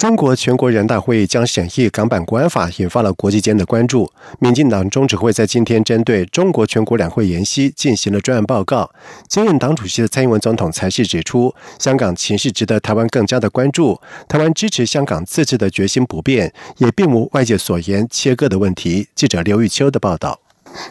中国全国人大会议将审议港版国安法，引发了国际间的关注。民进党中指会在今天针对中国全国两会研析进行了专案报告。兼任党主席的蔡英文总统才是指出，香港情势值得台湾更加的关注。台湾支持香港自治的决心不变，也并无外界所言切割的问题。记者刘玉秋的报道。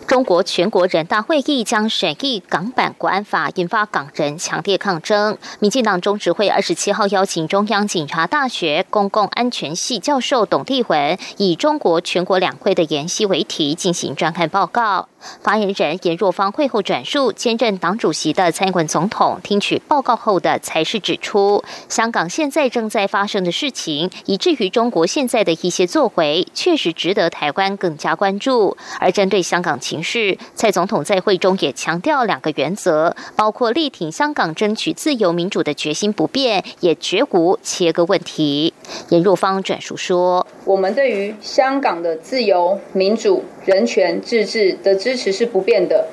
中国全国人大会议将审议港版国安法，引发港人强烈抗争。民进党中执会二十七号邀请中央警察大学公共安全系教授董立文，以“中国全国两会的研习”为题进行专刊报告。发言人严若芳会后转述，兼任党主席的蔡英文总统听取报告后的才是指出，香港现在正在发生的事情，以至于中国现在的一些作为，确实值得台湾更加关注。而针对香港情势，蔡总统在会中也强调两个原则，包括力挺香港争取自由民主的决心不变，也绝无切割问题。严若芳转述说：“我们对于香港的自由民主。”人权自治的支持是不变的，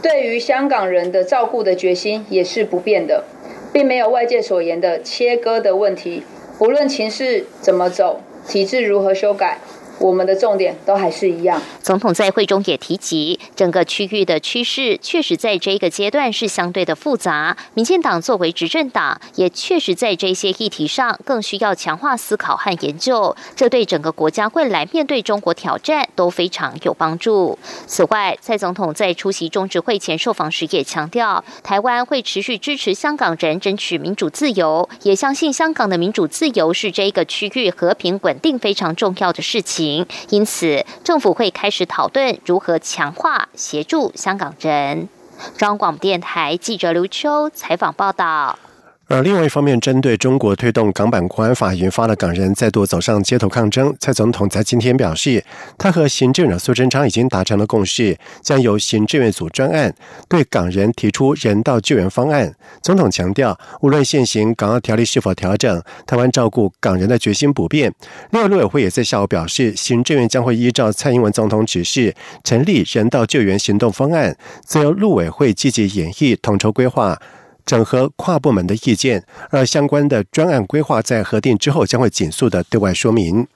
对于香港人的照顾的决心也是不变的，并没有外界所言的切割的问题。无论情势怎么走，体制如何修改。我们的重点都还是一样。总统在会中也提及，整个区域的趋势确实在这个阶段是相对的复杂。民进党作为执政党，也确实在这些议题上更需要强化思考和研究，这对整个国家未来面对中国挑战都非常有帮助。此外，蔡总统在出席中执会前受访时也强调，台湾会持续支持香港人争取民主自由，也相信香港的民主自由是这个区域和平稳定非常重要的事情。因此，政府会开始讨论如何强化协助香港人。中央广播电台记者刘秋采访报道。而另外一方面，针对中国推动港版国安法引发了港人再度走上街头抗争。蔡总统在今天表示，他和行政长苏贞昌已经达成了共识，将由行政院组专案对港人提出人道救援方案。总统强调，无论现行港澳条例是否调整，台湾照顾港人的决心不变。另外，陆委会也在下午表示，行政院将会依照蔡英文总统指示，成立人道救援行动方案，则由陆委会积极演绎、统筹规划。整合跨部门的意见，而相关的专案规划在核定之后将会紧速的对外说明。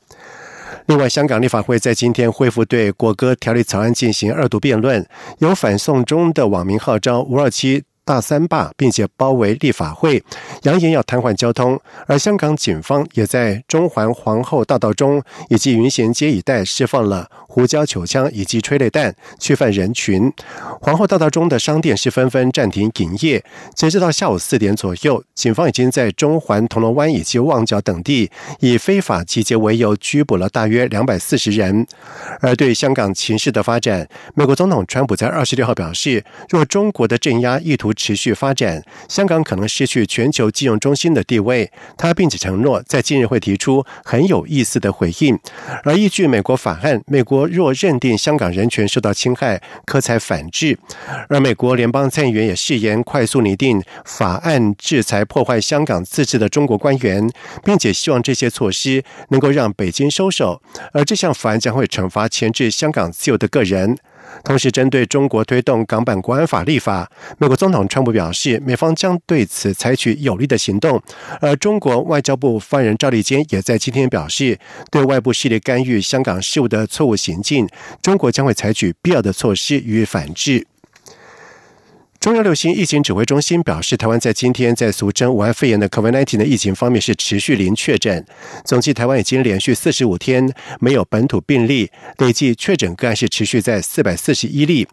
另外，香港立法会在今天恢复对国歌条例草案进行二读辩论，有反送中的网民号召五二七。大三罢，并且包围立法会，扬言要瘫痪交通。而香港警方也在中环皇后大道中以及云贤街一带释放了胡椒球枪以及催泪弹，驱散人群。皇后大道中的商店是纷纷暂停营业。截止到下午四点左右，警方已经在中环、铜锣湾以及旺角等地以非法集结为由拘捕了大约两百四十人。而对香港情势的发展，美国总统川普在二十六号表示，若中国的镇压意图。持续发展，香港可能失去全球金融中心的地位。他并且承诺在近日会提出很有意思的回应。而依据美国法案，美国若认定香港人权受到侵害，可采反制。而美国联邦参议员也誓言快速拟定法案，制裁破坏香港自治的中国官员，并且希望这些措施能够让北京收手。而这项法案将会惩罚牵制香港自由的个人。同时，针对中国推动港版国安法立法，美国总统川普表示，美方将对此采取有力的行动。而中国外交部发言人赵立坚也在今天表示，对外部势力干预香港事务的错误行径，中国将会采取必要的措施予以反制。中央流行疫情指挥中心表示，台湾在今天在俗称武汉肺炎的 COVID-19 的疫情方面是持续零确诊。总计台湾已经连续四十五天没有本土病例，累计确诊个案是持续在四百四十一例。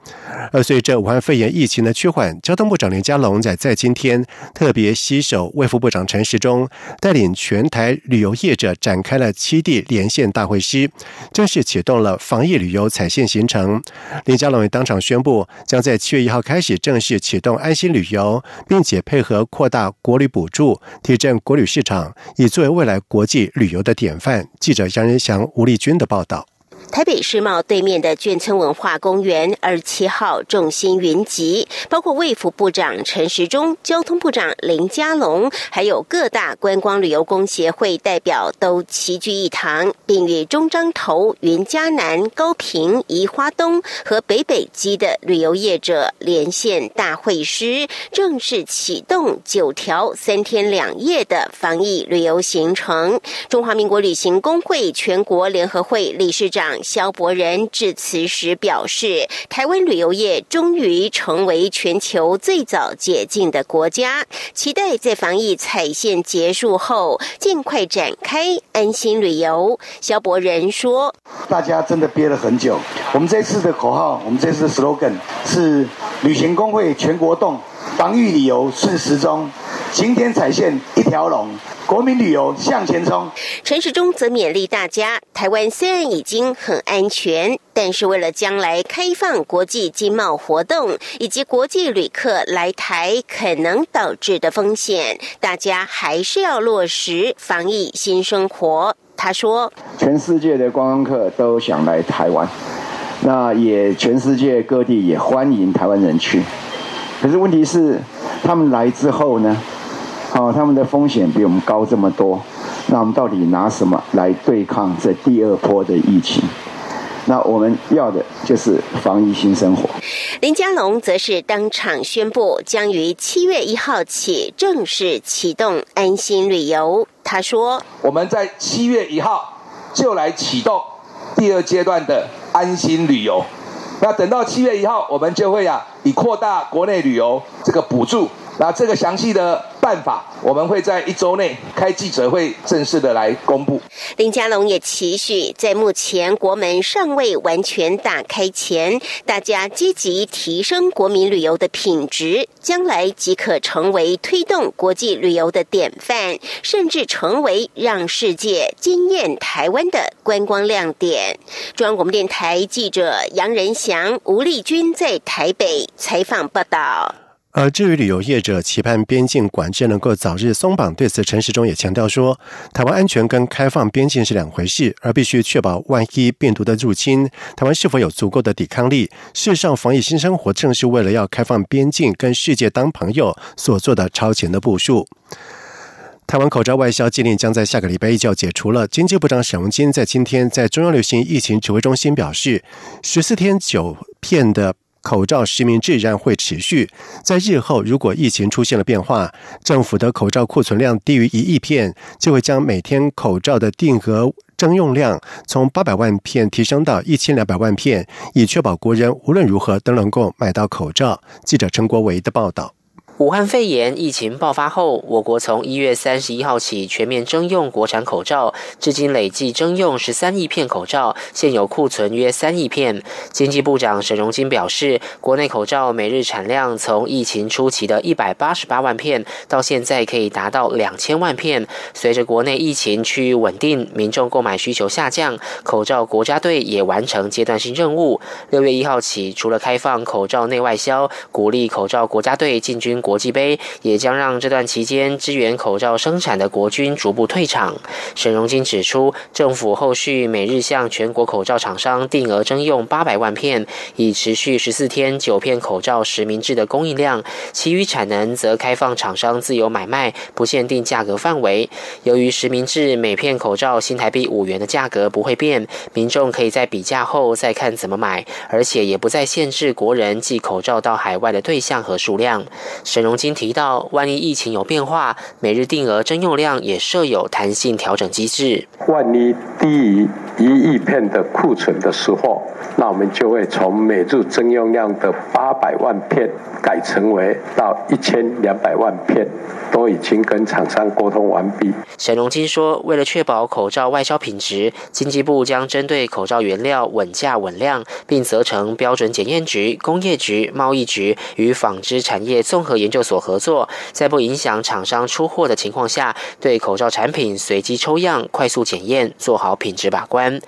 而随着武汉肺炎疫情的趋缓，交通部长林佳龙在在今天特别携手卫副部长陈时中，带领全台旅游业者展开了七地连线大会师，正式启动了防疫旅游彩线行程。林佳龙也当场宣布，将在七月一号开始正式。启动安心旅游，并且配合扩大国旅补助，提振国旅市场，以作为未来国际旅游的典范。记者杨仁祥、吴立军的报道。台北世贸对面的眷村文化公园二十七号众星云集，包括卫福部长陈时中、交通部长林佳龙，还有各大观光旅游工协会代表都齐聚一堂，并与中彰投、云嘉南、高平、宜花东和北北基的旅游业者连线大会师，正式启动九条三天两夜的防疫旅游行程。中华民国旅行工会全国联合会理事长。萧伯仁致辞时表示，台湾旅游业终于成为全球最早解禁的国家，期待在防疫踩线结束后，尽快展开安心旅游。萧伯仁说：“大家真的憋了很久，我们这次的口号，我们这次的 slogan 是旅行工会全国动，防疫旅游顺时钟，晴天踩线一条龙。”国民旅游向前冲。陈时中则勉励大家：台湾虽然已经很安全，但是为了将来开放国际经贸活动以及国际旅客来台可能导致的风险，大家还是要落实防疫新生活。他说：“全世界的观光客都想来台湾，那也全世界各地也欢迎台湾人去。可是问题是，他们来之后呢？”好，他们的风险比我们高这么多，那我们到底拿什么来对抗这第二波的疫情？那我们要的就是防疫新生活。林佳龙则是当场宣布，将于七月一号起正式启动安心旅游。他说：“我们在七月一号就来启动第二阶段的安心旅游。那等到七月一号，我们就会啊，以扩大国内旅游这个补助。那这个详细的。”办法，我们会在一周内开记者会，正式的来公布。林佳龙也期许，在目前国门尚未完全打开前，大家积极提升国民旅游的品质，将来即可成为推动国际旅游的典范，甚至成为让世界惊艳台湾的观光亮点。中央广播电台记者杨仁祥、吴丽君在台北采访报道。而至于旅游业者期盼边境管制能够早日松绑，对此陈时中也强调说，台湾安全跟开放边境是两回事，而必须确保万一病毒的入侵，台湾是否有足够的抵抗力。事实上，防疫新生活正是为了要开放边境，跟世界当朋友所做的超前的部署。台湾口罩外销禁令将在下个礼拜一就要解除了。经济部长沈荣金在今天在中央流行疫情指挥中心表示，十四天九片的。口罩实名制仍会持续，在日后如果疫情出现了变化，政府的口罩库存量低于一亿片，就会将每天口罩的定额征用量从八百万片提升到一千两百万片，以确保国人无论如何都能够买到口罩。记者陈国维的报道。武汉肺炎疫情爆发后，我国从一月三十一号起全面征用国产口罩，至今累计征用十三亿片口罩，现有库存约三亿片。经济部长沈荣金表示，国内口罩每日产量从疫情初期的一百八十八万片，到现在可以达到两千万片。随着国内疫情趋于稳定，民众购买需求下降，口罩国家队也完成阶段性任务。六月一号起，除了开放口罩内外销，鼓励口罩国家队进军。国际杯也将让这段期间支援口罩生产的国军逐步退场。沈荣金指出，政府后续每日向全国口罩厂商定额征用八百万片，以持续十四天九片口罩实名制的供应量。其余产能则开放厂商自由买卖，不限定价格范围。由于实名制每片口罩新台币五元的价格不会变，民众可以在比价后再看怎么买，而且也不再限制国人寄口罩到海外的对象和数量。沈荣金提到，万一疫情有变化，每日定额征用量也设有弹性调整机制。万一低于一亿片的库存的时候，那我们就会从每日征用量的八百万片改成为到一千两百万片，都已经跟厂商沟通完毕。沈荣金说，为了确保口罩外销品质，经济部将针对口罩原料稳价稳量，并责成标准检验局、工业局、贸易局与纺织产业综合研。研究所合作，在不影响厂商出货的情况下，对口罩产品随机抽样、快速检验，做好品质把关。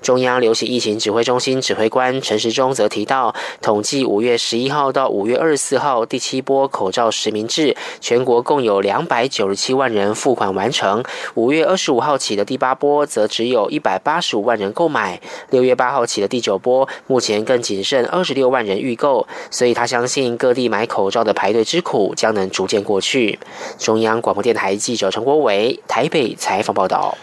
中央流行疫情指挥中心指挥官陈时中则提到，统计五月十一号到五月二十四号第七波口罩实名制，全国共有两百九十七万人付款完成。五月二十五号起的第八波，则只有一百八十五万人购买。六月八号起的第九波，目前更仅剩二十六万人预购。所以他相信各地买口罩的排队之苦将能逐渐过去。中央广播电台记者陈国伟台北采访报道。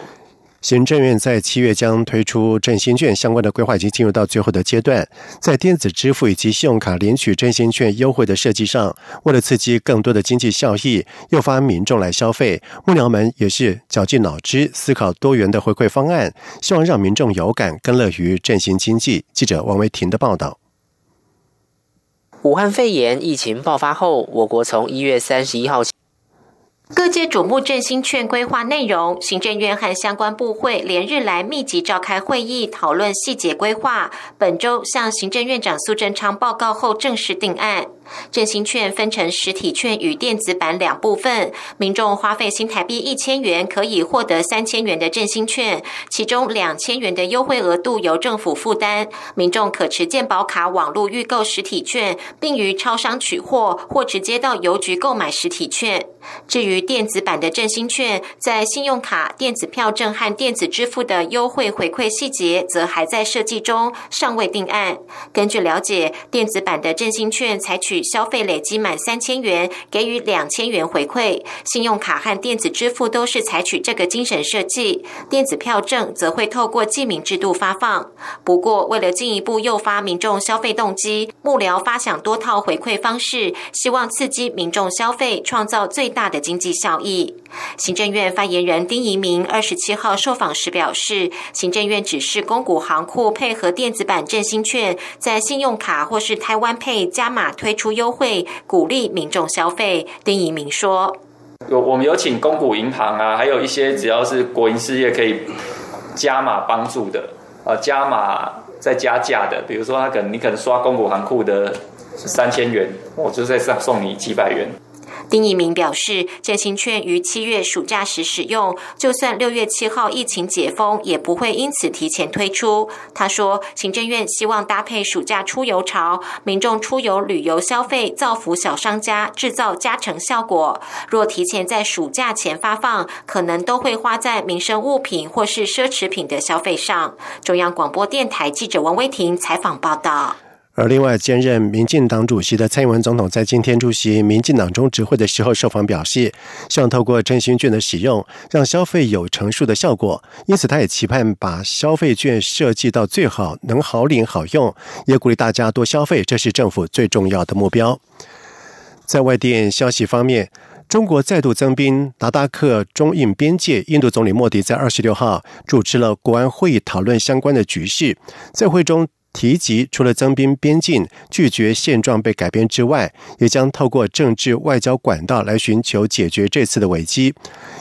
行政院在七月将推出振兴券相关的规划已经进入到最后的阶段，在电子支付以及信用卡领取振兴券优惠的设计上，为了刺激更多的经济效益，诱发民众来消费，幕僚们也是绞尽脑汁思考多元的回馈方案，希望让民众有感，更乐于振兴经济。记者王维婷的报道。武汉肺炎疫情爆发后，我国从一月三十一号起。各界瞩目振兴券规划内容，行政院和相关部会连日来密集召开会议，讨论细节规划。本周向行政院长苏贞昌报告后，正式定案。振兴券分成实体券与电子版两部分，民众花费新台币一千元可以获得三千元的振兴券，其中两千元的优惠额度由政府负担，民众可持健保卡网络预购实体券，并于超商取货或直接到邮局购买实体券。至于电子版的振兴券，在信用卡、电子票证和电子支付的优惠回馈细节，则还在设计中，尚未定案。根据了解，电子版的振兴券采取消费累积满三千元，给予两千元回馈；信用卡和电子支付都是采取这个精神设计，电子票证则会透过记名制度发放。不过，为了进一步诱发民众消费动机，幕僚发想多套回馈方式，希望刺激民众消费，创造最大的经济效益。行政院发言人丁仪明二十七号受访时表示，行政院指示公股行库配合电子版振兴券，在信用卡或是台湾配加码推出优惠，鼓励民众消费。丁仪明说：“有我们有请公股银行啊，还有一些只要是国营事业可以加码帮助的，呃，加码再加价的，比如说他可能你可能刷公股行库的三千元，我就在上送你几百元。”丁一鸣表示，振兴券于七月暑假时使用，就算六月七号疫情解封，也不会因此提前推出。他说，行政院希望搭配暑假出游潮，民众出游旅游消费，造福小商家，制造加成效果。若提前在暑假前发放，可能都会花在民生物品或是奢侈品的消费上。中央广播电台记者王威婷采访报道。而另外，兼任民进党主席的蔡英文总统在今天出席民进党中执会的时候受访表示，希望透过振兴券的使用，让消费有乘数的效果。因此，他也期盼把消费券设计到最好，能好领好用，也鼓励大家多消费，这是政府最重要的目标。在外电消息方面，中国再度增兵达达克中印边界，印度总理莫迪在二十六号主持了国安会议，讨论相关的局势，在会中。提及除了增兵边境、拒绝现状被改变之外，也将透过政治外交管道来寻求解决这次的危机。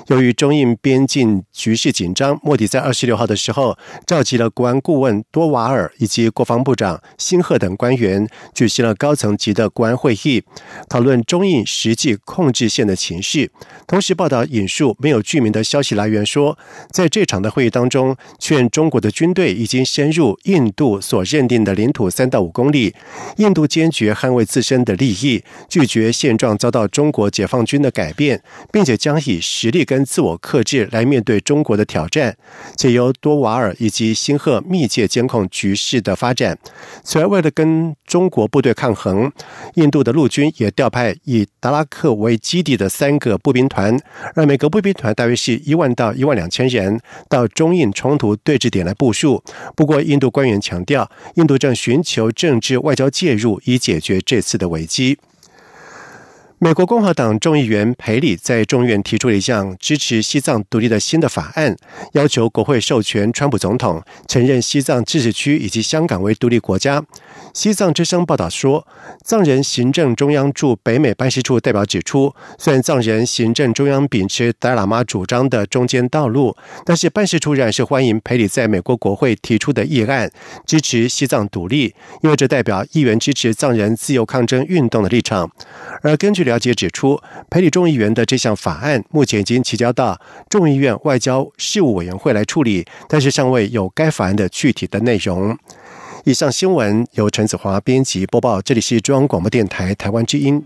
由于中印边境局势紧张，莫迪在二十六号的时候召集了国安顾问多瓦尔以及国防部长辛赫等官员，举行了高层级的国安会议，讨论中印实际控制线的情势。同时，报道引述没有具名的消息来源说，在这场的会议当中，劝中国的军队已经深入印度所认。定的领土三到五公里，印度坚决捍卫自身的利益，拒绝现状遭到中国解放军的改变，并且将以实力跟自我克制来面对中国的挑战。且由多瓦尔以及辛赫密切监控局势的发展。此外，为了跟中国部队抗衡，印度的陆军也调派以达拉克为基地的三个步兵团，而每个步兵团大约是一万到一万两千人，到中印冲突对峙点来部署。不过，印度官员强调。印度正寻求政治外交介入，以解决这次的危机。美国共和党众议员裴里在众院提出了一项支持西藏独立的新的法案，要求国会授权川普总统承认西藏自治区以及香港为独立国家。西藏之声报道说，藏人行政中央驻北美办事处代表指出，虽然藏人行政中央秉持达喇嘛主张的中间道路，但是办事处仍然是欢迎裴里在美国国会提出的议案，支持西藏独立，因为这代表议员支持藏人自由抗争运动的立场。而根据了。交接指出，培理众议员的这项法案目前已经提交到众议院外交事务委员会来处理，但是尚未有该法案的具体的内容。以上新闻由陈子华编辑播报，这里是中央广播电台台湾之音。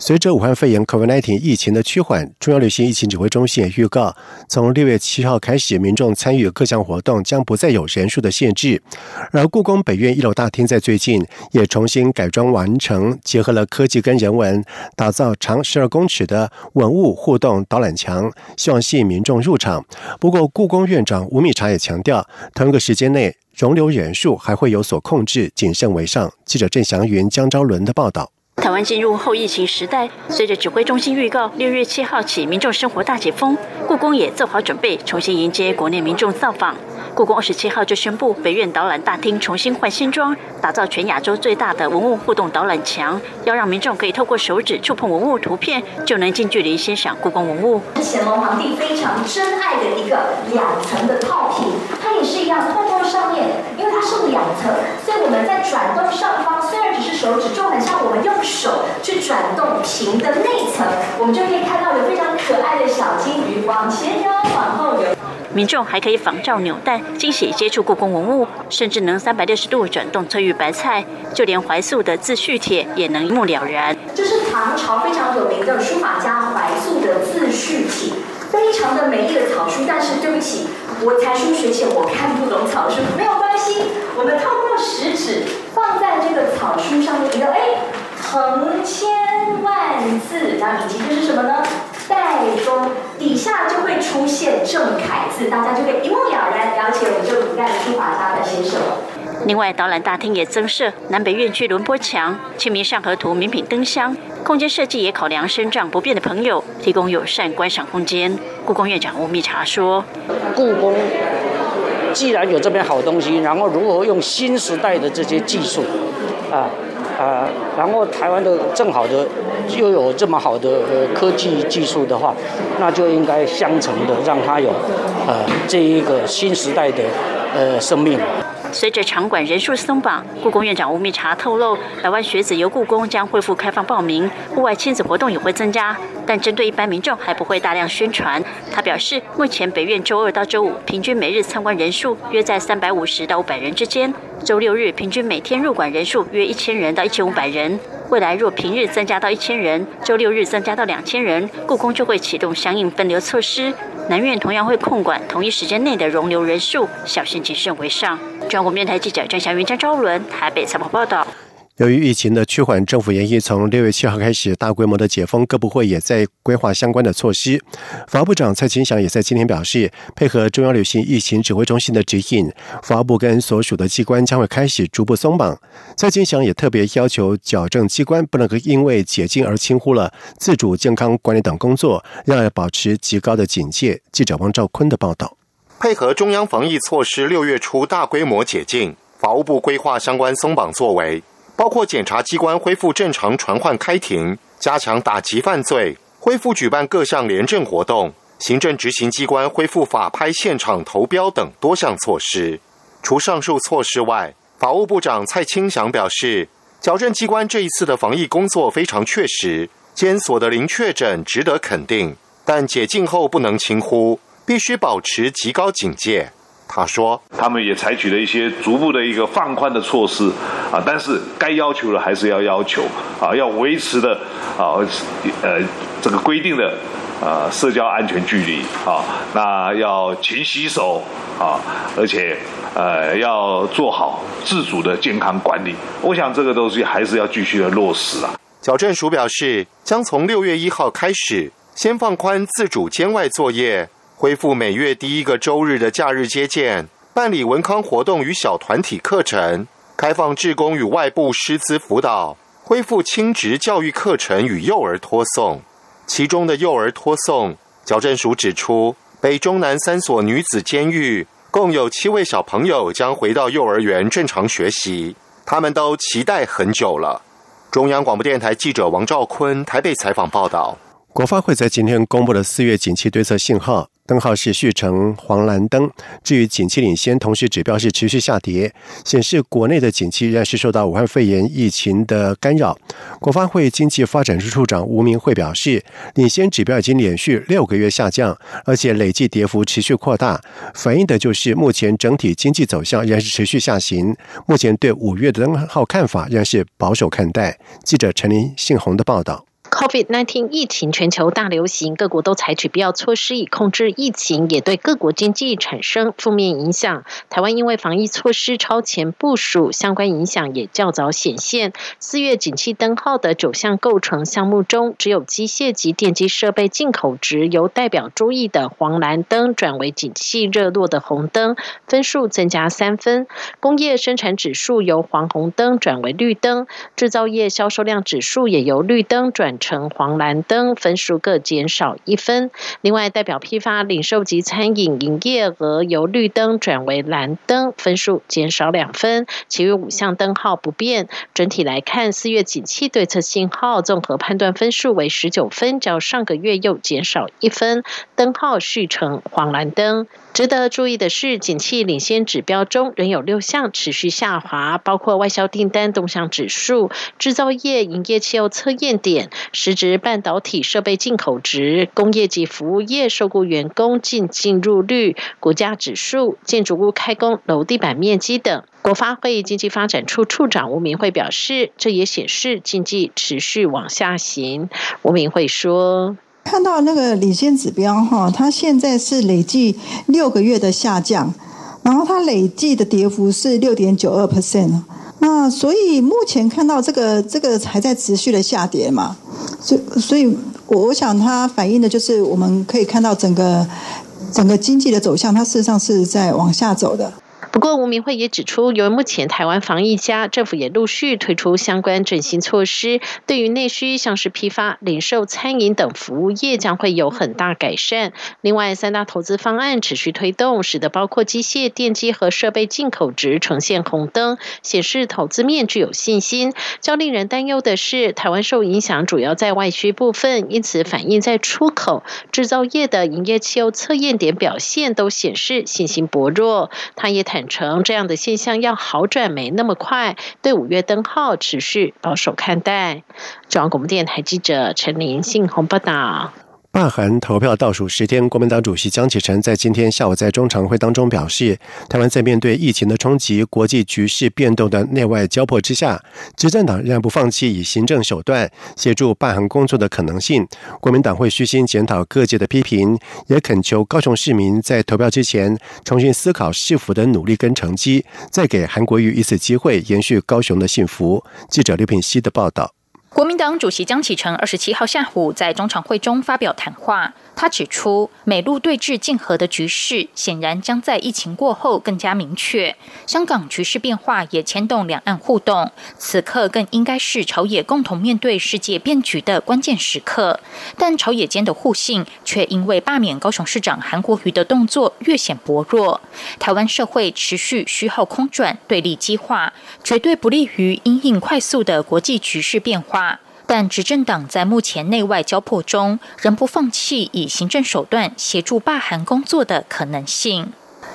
随着武汉肺炎 （COVID-19） 疫情的趋缓，中央流行疫情指挥中心也预告，从六月七号开始，民众参与各项活动将不再有人数的限制。而故宫北院一楼大厅在最近也重新改装完成，结合了科技跟人文，打造长十二公尺的文物互动导览墙，希望吸引民众入场。不过，故宫院长吴米察也强调，同一个时间内容留人数还会有所控制，谨慎为上。记者郑祥云、江昭伦的报道。台湾进入后疫情时代，随着指挥中心预告，六月七号起民众生活大解封，故宫也做好准备，重新迎接国内民众造访。故宫二十七号就宣布，北院导览大厅重新换新装，打造全亚洲最大的文物互动导览墙，要让民众可以透过手指触碰文物图片，就能近距离欣赏故宫文物。乾隆皇帝非常珍爱的一个两层的套品，它也是一样，碰碰上面，它是两层，所以我们在转动上方，虽然只是手指，就很像我们用手去转动屏的内层，我们就可以看到有非常可爱的小金鱼往前游，往后游。民众还可以仿照扭蛋，惊喜接触故宫文物，甚至能三百六十度转动翠玉白菜，就连怀素的自叙帖也能一目了然。这是唐朝非常有名的书法家怀素的自叙帖，非常的美丽的草书。但是对不起，我才疏学浅，我看不懂草书，没有关系，我们透过食指放在这个草书上面，一个哎，横千万字，然后以及这是什么呢？代中底下就会出现正楷字，大家就可以一目了然了解我们这古代的书法家的写什么。另外，导览大厅也增设南北院区轮播墙、清明上河图名品灯箱，空间设计也考量身障不便的朋友，提供友善观赏空间。故宫院长吴密察说：“故宫既然有这边好东西，然后如何用新时代的这些技术，啊？”啊，然后台湾的正好的又有这么好的呃科技技术的话，那就应该相乘的，让它有呃这一个新时代的呃生命。随着场馆人数松绑，故宫院长吴密察透露，百万学子游故宫将恢复开放报名，户外亲子活动也会增加，但针对一般民众还不会大量宣传。他表示，目前北院周二到周五平均每日参观人数约在三百五十到五百人之间，周六日平均每天入馆人数约一千人到一千五百人。未来若平日增加到一千人，周六日增加到两千人，故宫就会启动相应分流措施。南院同样会控管同一时间内的容留人数，小心谨慎为上。中国面台记者张祥云、张昭伦台北采访报道。由于疫情的趋缓，政府研议从六月七号开始大规模的解封，各部会也在规划相关的措施。法务部长蔡清祥也在今天表示，配合中央流行疫情指挥中心的指引，法务部跟所属的机关将会开始逐步松绑。蔡清祥也特别要求矫正机关不能够因为解禁而轻忽了自主健康管理等工作，要保持极高的警戒。记者王兆坤的报道。配合中央防疫措施，六月初大规模解禁，法务部规划相关松绑作为。包括检察机关恢复正常传唤开庭，加强打击犯罪，恢复举办各项廉政活动；行政执行机关恢复法拍现场投标等多项措施。除上述措施外，法务部长蔡清祥表示，矫正机关这一次的防疫工作非常确实，监所的零确诊值得肯定，但解禁后不能轻忽，必须保持极高警戒。他说：“他们也采取了一些逐步的一个放宽的措施啊，但是该要求的还是要要求啊，要维持的啊呃这个规定的啊社交安全距离啊，那要勤洗手啊，而且呃要做好自主的健康管理。我想这个东西还是要继续的落实啊。”矫正署表示，将从六月一号开始，先放宽自主监外作业。恢复每月第一个周日的假日接见，办理文康活动与小团体课程，开放志工与外部师资辅导，恢复亲职教育课程与幼儿托送。其中的幼儿托送，矫正署指出，北中南三所女子监狱共有七位小朋友将回到幼儿园正常学习，他们都期待很久了。中央广播电台记者王兆坤台北采访报道。国发会在今天公布了四月景气对策信号。灯号是续成黄蓝灯，至于景气领先，同时指标是持续下跌，显示国内的景气仍然是受到武汉肺炎疫情的干扰。国发会经济发展处处长吴明慧表示，领先指标已经连续六个月下降，而且累计跌幅持续扩大，反映的就是目前整体经济走向仍然是持续下行。目前对五月的灯号看法仍然是保守看待。记者陈林信宏的报道。COVID-19 疫情全球大流行，各国都采取必要措施以控制疫情，也对各国经济产生负面影响。台湾因为防疫措施超前部署，相关影响也较早显现。四月景气灯号的九项构成项目中，只有机械及电机设备进口值由代表注意的黄蓝灯转为景气热络的红灯，分数增加三分。工业生产指数由黄红灯转为绿灯，制造业销售量指数也由绿灯转。成黄蓝灯分数各减少一分，另外代表批发、零售及餐饮营业额由绿灯转为蓝灯，分数减少两分，其余五项灯号不变。整体来看，四月景气对策信号综合判断分数为十九分，较上个月又减少一分，灯号续成黄蓝灯。值得注意的是，景气领先指标中仍有六项持续下滑，包括外销订单动向指数、制造业营业汽油测验点、实质半导体设备进口值、工业及服务业受雇员工进进入率、股价指数、建筑物开工楼地板面积等。国发会经济发展处处长吴明慧表示，这也显示经济持续往下行。吴明慧说。看到那个领先指标哈，它现在是累计六个月的下降，然后它累计的跌幅是六点九二 percent 那所以目前看到这个这个还在持续的下跌嘛，所所以我我想它反映的就是我们可以看到整个整个经济的走向，它事实上是在往下走的。不过，吴明慧也指出，由于目前台湾防疫加，政府也陆续推出相关振兴措施，对于内需像是批发、零售、餐饮等服务业将会有很大改善。另外，三大投资方案持续推动，使得包括机械、电机和设备进口值呈现红灯，显示投资面具有信心。较令人担忧的是，台湾受影响主要在外需部分，因此反映在出口、制造业的营业汽油测验点表现都显示信心薄弱。他也谈。坦诚这样的现象要好转没那么快，对五月灯号持续保守看待。中央广播电台记者陈林信鸿报道。罢韩投票倒数十天，国民党主席江启臣在今天下午在中常会当中表示，台湾在面对疫情的冲击、国际局势变动的内外交迫之下，执政党仍然不放弃以行政手段协助罢韩工作的可能性。国民党会虚心检讨各界的批评，也恳求高雄市民在投票之前重新思考是否的努力跟成绩，再给韩国瑜一次机会，延续高雄的幸福。记者刘品希的报道。国民党主席江启臣二十七号下午在中常会中发表谈话。他指出，美陆对峙竞合的局势显然将在疫情过后更加明确。香港局势变化也牵动两岸互动，此刻更应该是朝野共同面对世界变局的关键时刻。但朝野间的互信却因为罢免高雄市长韩国瑜的动作越显薄弱。台湾社会持续虚耗空转，对立激化，绝对不利于因应快速的国际局势变化。但执政党在目前内外交迫中，仍不放弃以行政手段协助罢韩工作的可能性。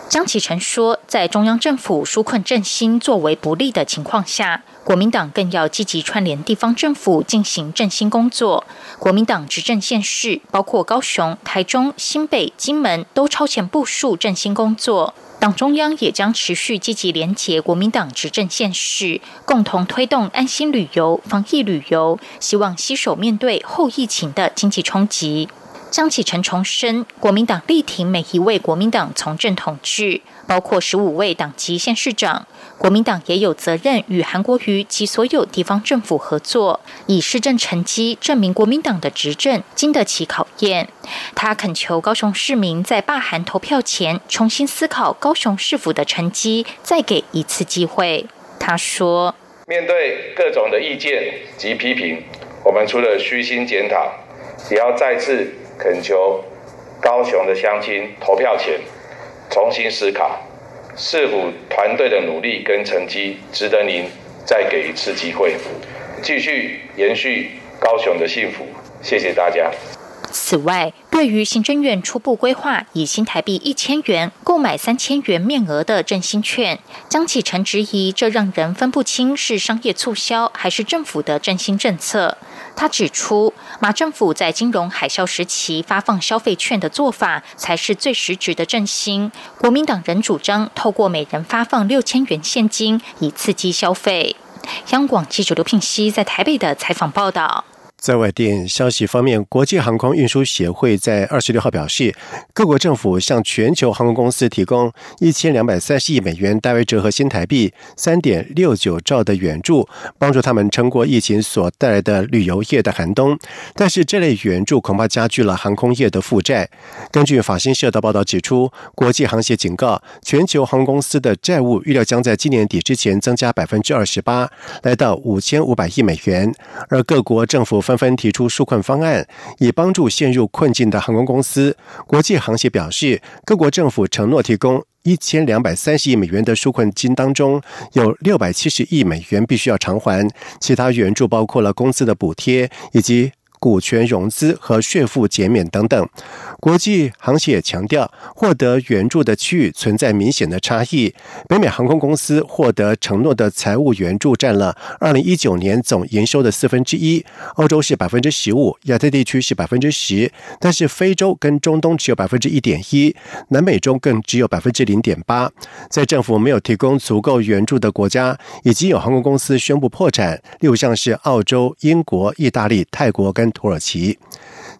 江启臣说，在中央政府纾困振兴作为不利的情况下，国民党更要积极串联地方政府进行振兴工作。国民党执政县市包括高雄、台中、新北、金门，都超前部署振兴工作。党中央也将持续积极联结国民党执政县市，共同推动安心旅游、防疫旅游，希望携手面对后疫情的经济冲击。张启臣重申，国民党力挺每一位国民党从政同志，包括十五位党籍县市长。国民党也有责任与韩国瑜及所有地方政府合作，以市政成绩证明国民党的执政经得起考验。他恳求高雄市民在罢韩投票前重新思考高雄市府的成绩，再给一次机会。他说：“面对各种的意见及批评，我们除了虚心检讨，也要再次恳求高雄的乡亲投票前重新思考，是否团队的努力跟成绩值得您再给一次机会，继续延续高雄的幸福。谢谢大家。”此外，对于行政院初步规划以新台币一千元购买三千元面额的振兴券，江启臣质疑这让人分不清是商业促销还是政府的振兴政策。他指出，马政府在金融海啸时期发放消费券的做法才是最实质的振兴。国民党人主张透过每人发放六千元现金，以刺激消费。央广记者刘聘熙在台北的采访报道。在外电消息方面，国际航空运输协会在二十六号表示，各国政府向全球航空公司提供一千两百三十亿美元，大约折合新台币三点六九兆的援助，帮助他们撑过疫情所带来的旅游业的寒冬。但是，这类援助恐怕加剧了航空业的负债。根据法新社的报道指出，国际航协警告，全球航空公司的债务预料将在今年底之前增加百分之二十八，来到五千五百亿美元。而各国政府分纷纷提出纾困方案，以帮助陷入困境的航空公司。国际航协表示，各国政府承诺提供一千两百三十亿美元的纾困金，当中有六百七十亿美元必须要偿还，其他援助包括了工资的补贴以及。股权融资和税负减免等等，国际航协也强调，获得援助的区域存在明显的差异。北美航空公司获得承诺的财务援助占了二零一九年总营收的四分之一，欧洲是百分之十五，亚太地区是百分之十，但是非洲跟中东只有百分之一点一，南美洲更只有百分之零点八。在政府没有提供足够援助的国家，已经有航空公司宣布破产，例如像是澳洲、英国、意大利、泰国跟。土耳其，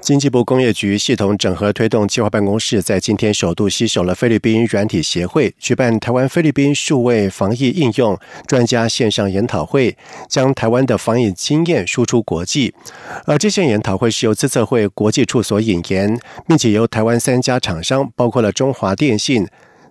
经济部工业局系统整合推动计划办公室在今天首度携手了菲律宾软体协会，举办台湾菲律宾数位防疫应用专家线上研讨会，将台湾的防疫经验输出国际。而这项研讨会是由资策会国际处所引言，并且由台湾三家厂商，包括了中华电信、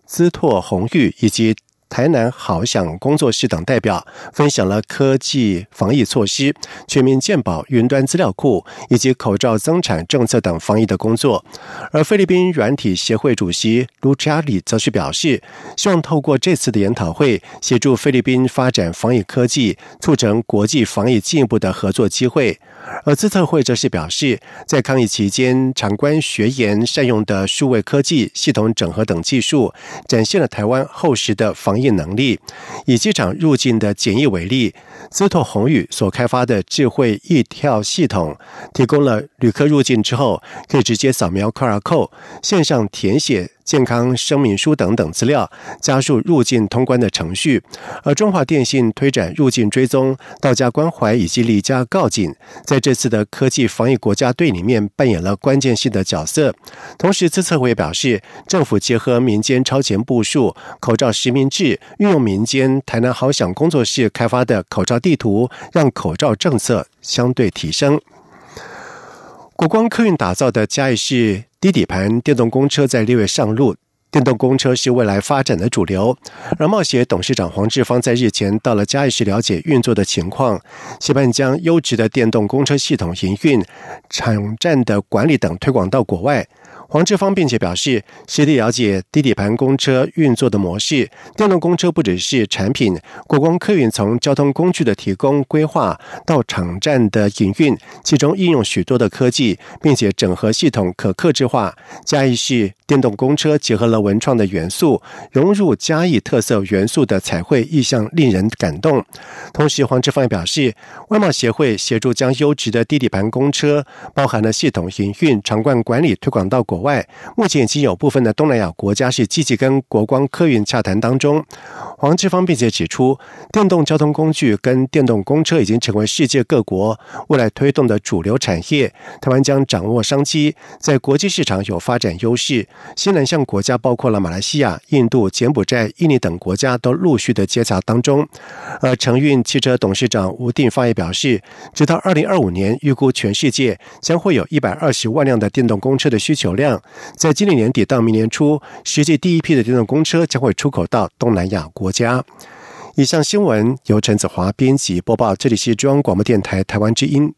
资拓宏裕以及。台南好想工作室等代表分享了科技防疫措施、全民健保云端资料库以及口罩增产政策等防疫的工作。而菲律宾软体协会主席卢查里则是表示，希望透过这次的研讨会，协助菲律宾发展防疫科技，促成国际防疫进一步的合作机会。而资策会则是表示，在抗疫期间，长官学研善用的数位科技、系统整合等技术，展现了台湾厚实的防疫能力。以机场入境的检疫为例，资拓宏宇所开发的智慧易跳系统，提供了旅客入境之后可以直接扫描 QR code，线上填写。健康声明书等等资料，加速入境通关的程序。而中华电信推展入境追踪、到家关怀以及离家告警，在这次的科技防疫国家队里面扮演了关键性的角色。同时，资策会表示，政府结合民间超前部署口罩实名制，运用民间台南好想工作室开发的口罩地图，让口罩政策相对提升。国光客运打造的嘉义市。低底盘电动公车在六月上路，电动公车是未来发展的主流。而冒协董事长黄志芳在日前到了嘉义市了解运作的情况，期盼将优质的电动公车系统营运、场站的管理等推广到国外。黄志芳并且表示，实地了解低底盘公车运作的模式。电动公车不只是产品，国光客运从交通工具的提供规划到场站的营运，其中应用许多的科技，并且整合系统可克制化。嘉义市电动公车结合了文创的元素，融入嘉义特色元素的彩绘意象，令人感动。同时，黄志芳也表示，外贸协会协助将优质的低底盘公车，包含了系统营运、场馆管理推广到国。外，目前已经有部分的东南亚国家是积极跟国光客运洽谈当中。黄志芳并且指出，电动交通工具跟电动公车已经成为世界各国未来推动的主流产业。台湾将掌握商机，在国际市场有发展优势。新南向国家包括了马来西亚、印度、柬埔寨、印尼等国家都陆续的接洽当中。而承运汽车董事长吴定发也表示，直到二零二五年，预估全世界将会有一百二十万辆的电动公车的需求量。在今年年底到明年初，实际第一批的电动公车将会出口到东南亚国国家。以上新闻由陈子华编辑播报，这里是中央广播电台台湾之音。